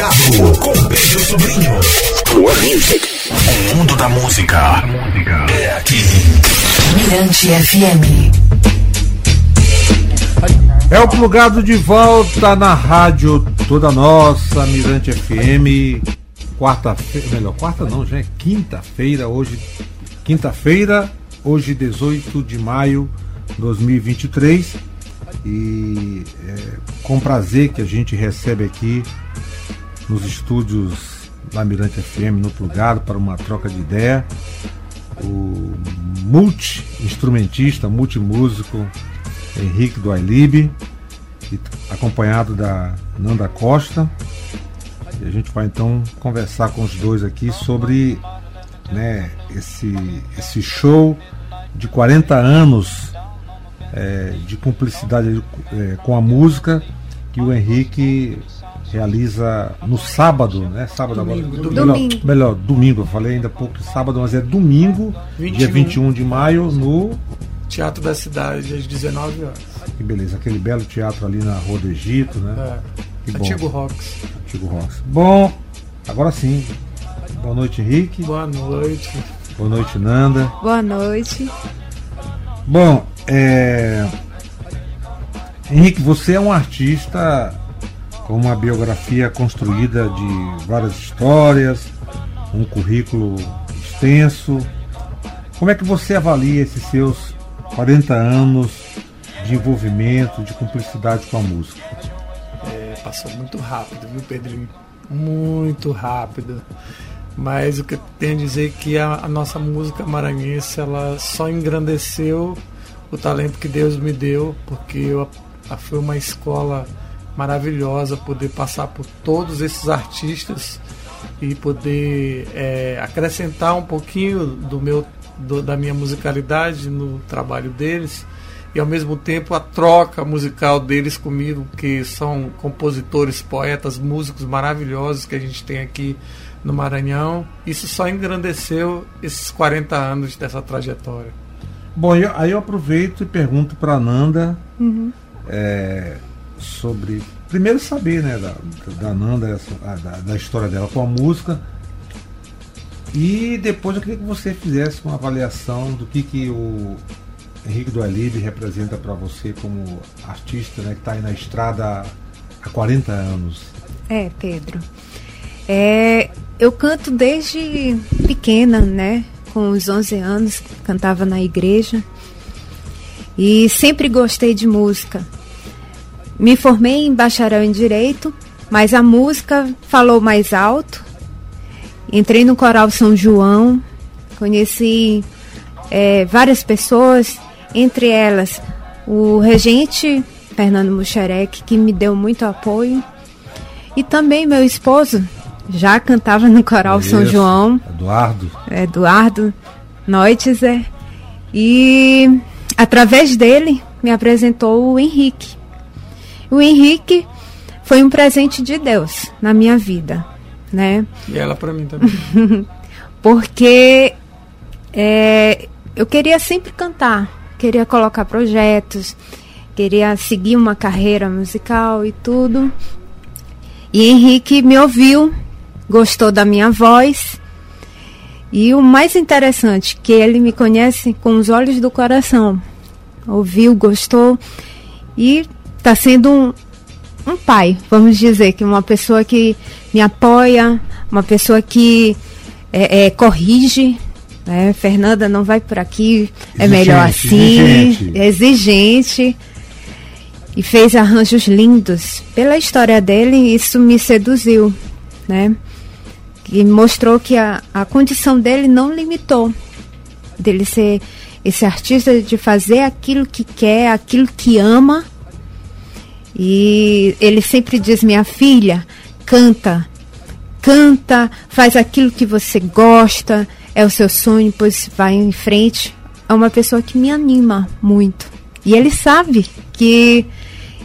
Com Pedro Sobrinho. Music. O mundo da música é aqui. Mirante FM. É o plugado de volta na rádio toda nossa, Mirante FM. Quarta-feira, melhor, quarta não, já é quinta-feira, hoje. Quinta-feira, hoje 18 de maio de 2023. E é com prazer que a gente recebe aqui nos estúdios da Mirante FM, no plugado, para uma troca de ideia. O multi-instrumentista, multimúsico, Henrique do Ailib, acompanhado da Nanda Costa. E a gente vai então conversar com os dois aqui sobre né, esse, esse show de 40 anos é, de cumplicidade é, com a música que o Henrique realiza no sábado, né? Sábado domingo, agora. Domingo. Melhor, melhor, domingo, eu falei ainda pouco sábado, mas é domingo, 21. dia 21 de maio, no Teatro da Cidade, às 19 horas. Que beleza, aquele belo teatro ali na Rua do Egito, né? É. Antigo Rocks. Antigo Rocks. Bom, agora sim. Boa noite, Henrique. Boa noite. Boa noite, Nanda. Boa noite. Bom, é... Henrique, você é um artista com uma biografia construída de várias histórias, um currículo extenso. Como é que você avalia esses seus 40 anos de envolvimento, de cumplicidade com a música? É, passou muito rápido, viu, Pedrinho? Muito rápido. Mas o que eu tenho a dizer é que a, a nossa música maranhense ela só engrandeceu o talento que Deus me deu, porque eu, a, foi uma escola maravilhosa poder passar por todos esses artistas e poder é, acrescentar um pouquinho do meu do, da minha musicalidade no trabalho deles e ao mesmo tempo a troca musical deles comigo, que são compositores, poetas, músicos maravilhosos que a gente tem aqui no Maranhão. Isso só engrandeceu esses 40 anos dessa trajetória. Bom, eu, aí eu aproveito e pergunto para Nanda uhum. é, sobre. Primeiro saber né, da, da Nanda, da, da história dela com a música. E depois eu queria que você fizesse uma avaliação do que, que o Henrique do Alibe representa para você como artista né, que está aí na estrada há 40 anos. É, Pedro. É, eu canto desde pequena, né? Com os 11 anos, cantava na igreja. E sempre gostei de música. Me formei em bacharel em direito, mas a música falou mais alto. Entrei no Coral São João, conheci é, várias pessoas, entre elas o regente Fernando Muxerec, que me deu muito apoio, e também meu esposo, já cantava no Coral Isso, São João. Eduardo. Eduardo Neutzer. E através dele me apresentou o Henrique. O Henrique foi um presente de Deus na minha vida, né? E ela para mim também. Porque é, eu queria sempre cantar, queria colocar projetos, queria seguir uma carreira musical e tudo. E Henrique me ouviu, gostou da minha voz. E o mais interessante, que ele me conhece com os olhos do coração. Ouviu, gostou e está sendo um, um pai, vamos dizer, que uma pessoa que me apoia, uma pessoa que é, é, corrige. Né? Fernanda, não vai por aqui, é melhor assim. Exigente. exigente. E fez arranjos lindos. Pela história dele, isso me seduziu. Né? E mostrou que a, a condição dele não limitou. Dele ser esse artista, de fazer aquilo que quer, aquilo que ama. E ele sempre diz: minha filha, canta, canta, faz aquilo que você gosta, é o seu sonho, pois vai em frente. É uma pessoa que me anima muito. E ele sabe que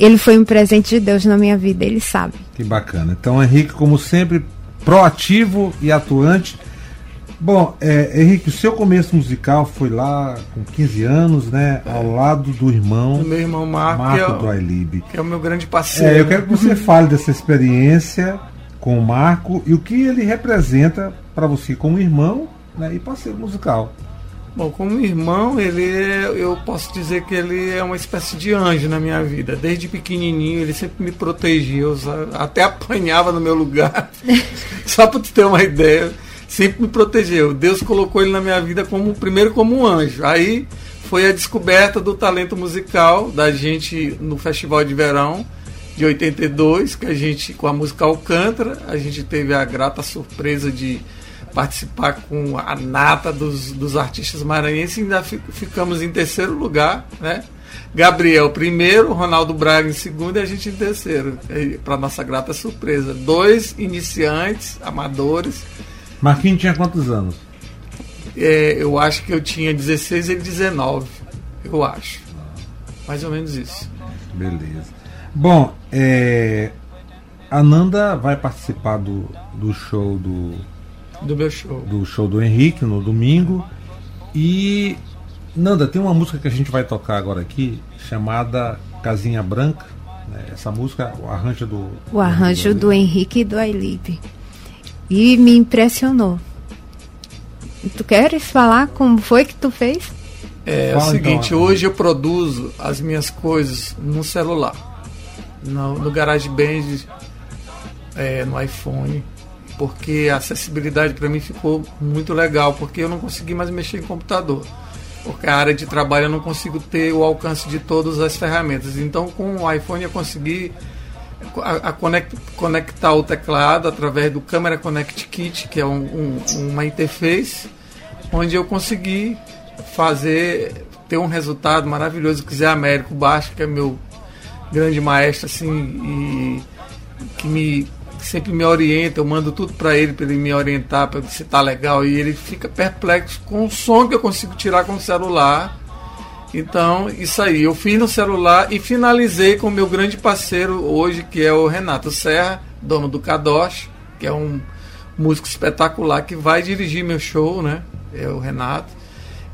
ele foi um presente de Deus na minha vida, ele sabe. Que bacana. Então, Henrique, como sempre, proativo e atuante. Bom, é, Henrique, o seu começo musical foi lá com 15 anos, né? Ao lado do irmão, O meu irmão Marco, Marco que, é, do o- Ailib. que é o meu grande parceiro. É, eu quero que você fale dessa experiência com o Marco e o que ele representa para você como irmão né, e parceiro musical. Bom, como irmão, ele é, eu posso dizer que ele é uma espécie de anjo na minha vida. Desde pequenininho, ele sempre me protegeu, até apanhava no meu lugar. Só para tu ter uma ideia, sempre me protegeu. Deus colocou ele na minha vida como primeiro como um anjo. Aí foi a descoberta do talento musical da gente no Festival de Verão de 82, que a gente com a música Alcântara, a gente teve a grata surpresa de participar com a nata dos, dos artistas maranhenses e ainda ficamos em terceiro lugar, né? Gabriel primeiro, Ronaldo Braga em segundo e a gente em terceiro, para nossa grata surpresa. Dois iniciantes, amadores. Marquinhos tinha quantos anos? É, eu acho que eu tinha 16 e 19, eu acho. Mais ou menos isso. Beleza. Bom, é, a Nanda vai participar do, do show do do meu show. Do show do Henrique no domingo. E Nanda, tem uma música que a gente vai tocar agora aqui, chamada Casinha Branca. Né? Essa música, o arranjo do. O arranjo do, do Henrique e do Ailipe. E me impressionou. Tu queres falar como foi que tu fez? É, é o seguinte, então, hoje eu produzo as minhas coisas no celular. No, no GarageBand, é, no iPhone porque a acessibilidade para mim ficou muito legal, porque eu não consegui mais mexer em computador. Porque a área de trabalho eu não consigo ter o alcance de todas as ferramentas. Então, com o iPhone eu consegui a, conect, conectar o teclado através do Camera Connect Kit, que é um, um, uma interface, onde eu consegui fazer ter um resultado maravilhoso que Zé Américo Baixo, que é meu grande maestro assim e que me sempre me orienta, eu mando tudo para ele, para ele me orientar, para se tá legal, e ele fica perplexo com o som que eu consigo tirar com o celular. Então, isso aí, eu fiz no celular e finalizei com o meu grande parceiro hoje, que é o Renato Serra, dono do Kadosh, que é um músico espetacular que vai dirigir meu show, né? É o Renato.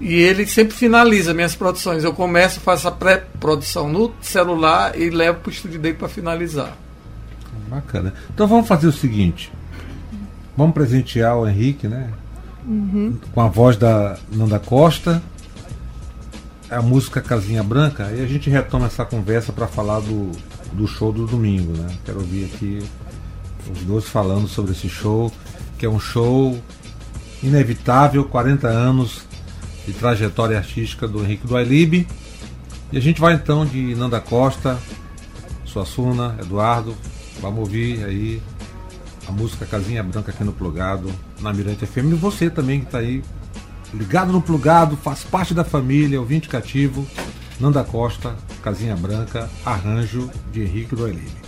E ele sempre finaliza minhas produções. Eu começo, faço a pré-produção no celular e levo para o estúdio dele para finalizar. Bacana. Então vamos fazer o seguinte. Vamos presentear o Henrique, né? Uhum. Com a voz da Nanda Costa, a música Casinha Branca, e a gente retoma essa conversa para falar do, do show do domingo, né? Quero ouvir aqui os dois falando sobre esse show, que é um show inevitável, 40 anos de trajetória artística do Henrique do Ailib. E a gente vai então de Nanda Costa, Suassuna, Eduardo, Vamos ouvir aí a música Casinha Branca aqui no Plugado, na Mirante FM. E você também que está aí ligado no Plugado, faz parte da família, ouvinte cativo, Nanda Costa, Casinha Branca, arranjo de Henrique Doelini.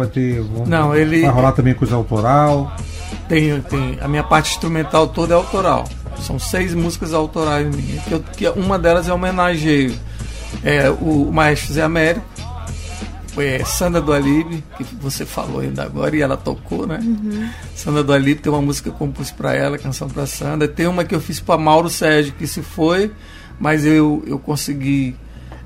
Vai ter. Não, ele- Vai rolar também coisa autoral. Tem, tem, a minha parte instrumental toda é autoral. São seis músicas autorais minhas. Que, eu- que uma delas é homenageio é, o maestro Zé Américo, é, Sandra do Alibe, que você falou ainda agora e ela tocou, né? Sandra do Alibe tem uma música que eu compus para ela, canção para Sandra. Tem uma que eu fiz para Mauro Sérgio, que se foi, mas eu, eu consegui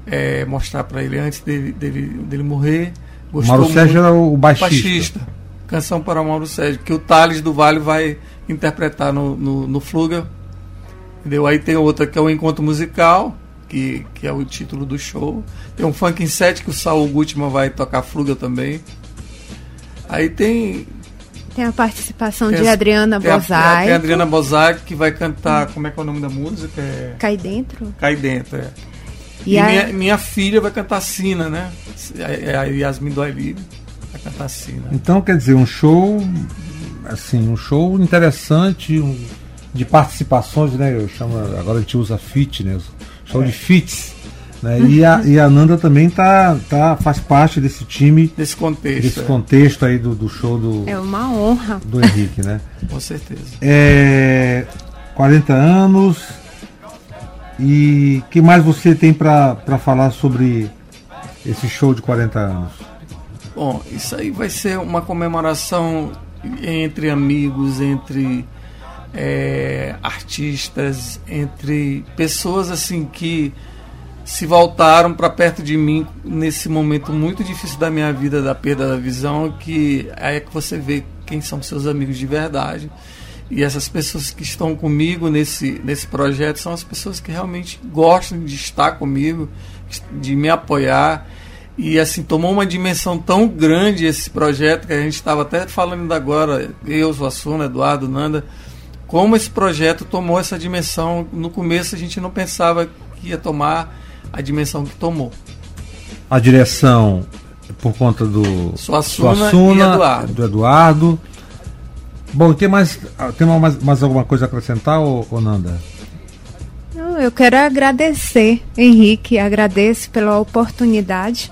é, mostrar para ele antes dele, dele, dele morrer. Gostou Mauro Sérgio era o baixista. baixista. Canção para Mauro Sérgio, que o Thales do Vale vai interpretar no, no, no Fluga. Entendeu? Aí tem outra que é o Encontro Musical, que, que é o título do show. Tem um Funk em 7 que o Saul Gutman vai tocar Fluga também. Aí tem. Tem a participação tem de Adriana Bozai. Tem a Adriana Bozai que vai cantar. Como é que é o nome da música? É, Cai dentro. Cai Dentro. É. E E, a- minha, minha filha vai cantar Sina, né? É a Yasmin do Alibe vai cantar Sina. Então, quer dizer, um show. Assim, um show interessante, um- de participações, né? Eu chamo, agora a gente usa fitness, show de fits. Né? E, a, e a Nanda também tá, tá, faz parte desse time, Nesse contexto. desse é. contexto aí do, do show do, É uma honra. do Henrique, né? Com certeza. É, 40 anos. E que mais você tem para falar sobre esse show de 40 anos? Bom, isso aí vai ser uma comemoração entre amigos, entre é, artistas, entre pessoas assim que se voltaram para perto de mim nesse momento muito difícil da minha vida, da perda da visão, que é que você vê quem são seus amigos de verdade. E essas pessoas que estão comigo nesse, nesse projeto são as pessoas que realmente gostam de estar comigo, de me apoiar. E assim, tomou uma dimensão tão grande esse projeto que a gente estava até falando agora, eu, Suassuna, Eduardo, Nanda, como esse projeto tomou essa dimensão. No começo a gente não pensava que ia tomar a dimensão que tomou. A direção por conta do Suassuna e Eduardo. do Eduardo. Bom, tem mais, tem mais, mais alguma coisa a acrescentar, ô, ô Nanda? Não, Eu quero agradecer, Henrique, agradeço pela oportunidade,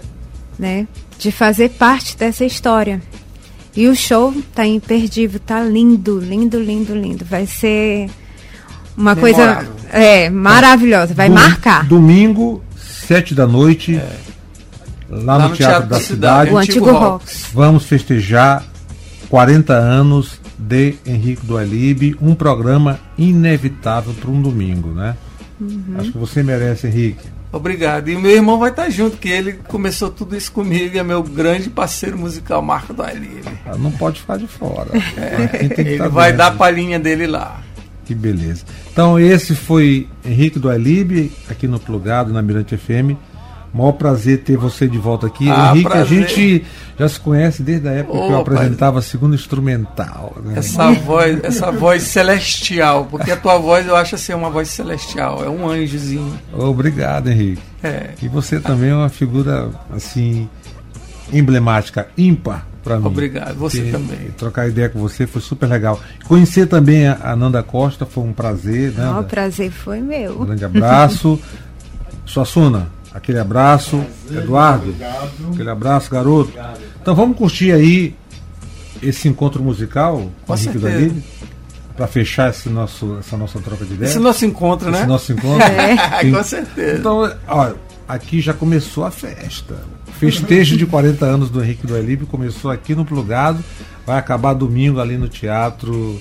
né, de fazer parte dessa história. E o show tá imperdível, tá lindo, lindo, lindo, lindo. Vai ser uma Memorável. coisa é maravilhosa, vai Dom- marcar. Domingo, sete da noite, lá, no Teatro, da, Cidade. O Antigo Rocks. Vamos festejar 40 anos de Henrique do Alibe, um programa inevitável para um domingo, né? Uhum. Acho que você merece, Henrique. Obrigado. E o meu irmão vai estar junto, que ele começou tudo isso comigo, é meu grande parceiro musical, Marco do Alive. Ah, não pode ficar de fora. É, ele vai dar a palhinha dele lá. Que beleza. Então esse foi Henrique do Alibe, aqui no Plugado, na Mirante FM. Maior prazer ter você de volta aqui. Ah, Henrique, prazer. a gente já se conhece desde a época Opa, que eu apresentava a segunda instrumental. Né? Essa voz, essa voz celestial, porque a tua voz eu acho assim uma voz celestial, é um anjozinho. Obrigado, Henrique. É. E você também é uma figura assim emblemática, ímpar para mim. Obrigado, você também. Trocar ideia com você foi super legal. Conhecer também a Nanda Costa foi um prazer, né? o prazer foi meu. Um grande abraço. Suassuna, Aquele abraço, Eduardo. Aquele abraço, garoto. Então vamos curtir aí esse encontro musical com Henrique Danilo para fechar esse nosso, essa nossa troca de ideias. Esse nosso encontro, esse né? Esse nosso encontro. É, com certeza. Então, olha, aqui já começou a festa. Festejo de 40 anos do Henrique do Elibe começou aqui no Plugado, vai acabar domingo ali no Teatro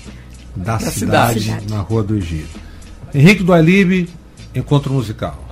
da, da cidade, cidade, na Rua do Egito. Henrique do Elibe, encontro musical.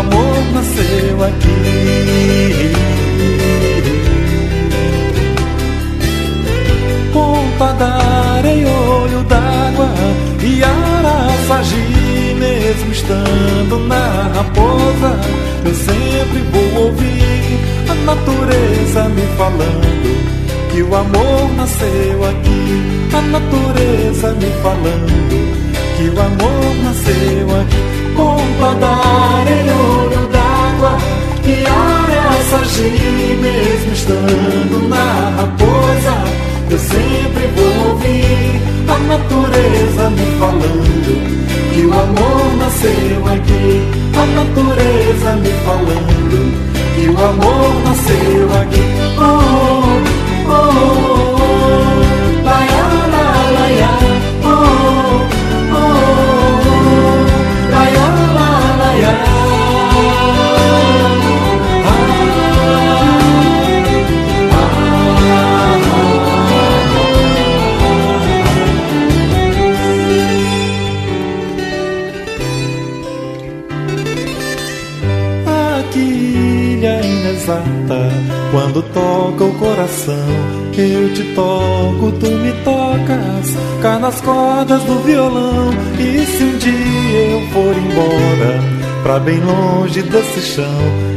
amor nasceu aqui. Pompadara em olho d'água e Araçagi, mesmo estando na raposa, eu sempre vou ouvir a natureza me falando. Que o amor nasceu aqui, a natureza me falando. Que o amor nasceu aqui pompa dar em olho d'água Que hora essa agir mesmo estando na raposa Eu sempre vou ouvir a natureza me falando Que o amor nasceu aqui A natureza me falando Que o amor nasceu aqui oh, oh, oh. oh. Quando toca o coração, eu te toco, tu me tocas, cá nas cordas do violão. E se um dia eu for embora, pra bem longe desse chão,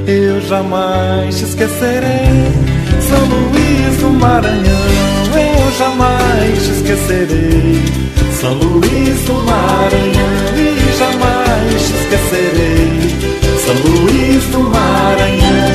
eu jamais te esquecerei. São Luís do Maranhão, eu jamais te esquecerei. São Luís do Maranhão, e jamais te esquecerei. São Luís do Maranhão.